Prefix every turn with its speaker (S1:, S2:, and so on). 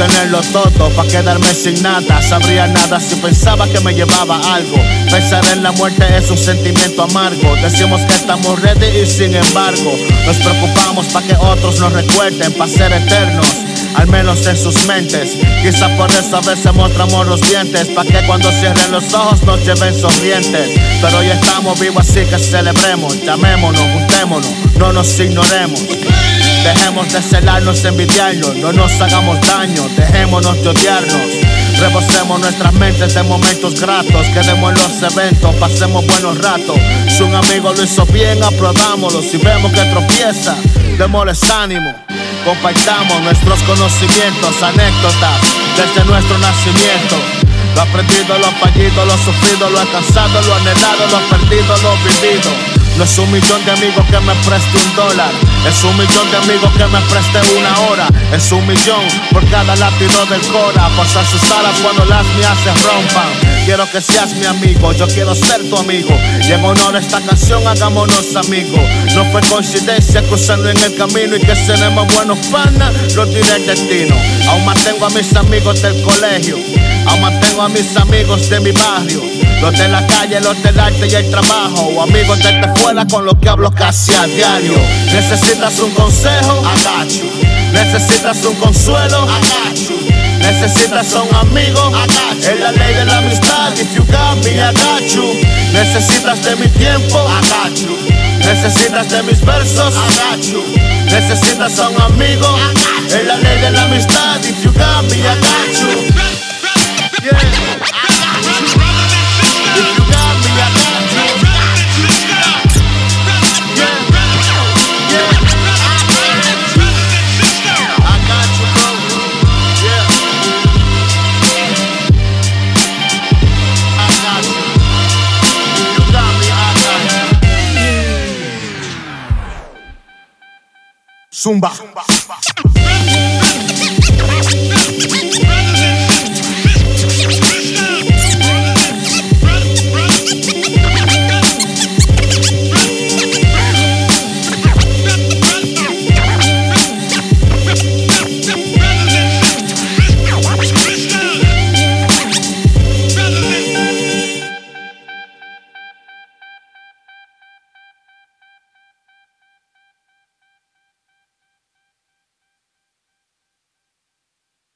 S1: tenerlo todo pa' quedarme sin nada. Sabría nada si pensaba que me llevaba algo. Pensar en la muerte es un sentimiento amargo. Decimos que estamos ready y sin embargo nos preocupamos pa' que otros nos recuerden, pa' ser eternos al menos en sus mentes. Quizá por eso a veces mostramos los dientes, pa' que cuando cierren los ojos nos lleven sonrientes. Pero hoy estamos vivos así que celebremos, llamémonos, juntémonos, no nos ignoremos. Dejemos de celarnos, envidiarnos, no nos hagamos daño, dejémonos de odiarnos. Rebosemos nuestras mentes de momentos gratos, quedemos en los eventos, pasemos buenos ratos. Si un amigo lo hizo bien, aprobámoslo. Si vemos que tropieza, démosles ánimo. Compartamos nuestros conocimientos, anécdotas desde nuestro nacimiento. Lo aprendido, lo fallido, lo sufrido, lo alcanzado, lo anhelado, lo perdido, lo vivido. No es un millón de amigos que me preste un dólar. Es un millón de amigos que me preste una hora. Es un millón por cada latido del cora. Pasar sus alas cuando las mías se rompan. Quiero que seas mi amigo, yo quiero ser tu amigo. Y en honor a esta canción, hagámonos amigos. No fue coincidencia cruzando en el camino y que seremos buenos panas. Lo diré el destino. Aún mantengo a mis amigos del colegio. Aún a mis amigos de mi barrio. Los de la calle, los del arte y el trabajo. O amigos desde fuera con los que hablo casi a diario. Necesitas un consejo, agacho. Necesitas un consuelo, agacho. Necesitas un amigo, agacho. Es la ley de la amistad. If you got me, you. Necesitas de mi tiempo, agacho. Necesitas de mis versos, agacho. Necesitas un amigo, es la ley de la amistad. Got you. Zumba.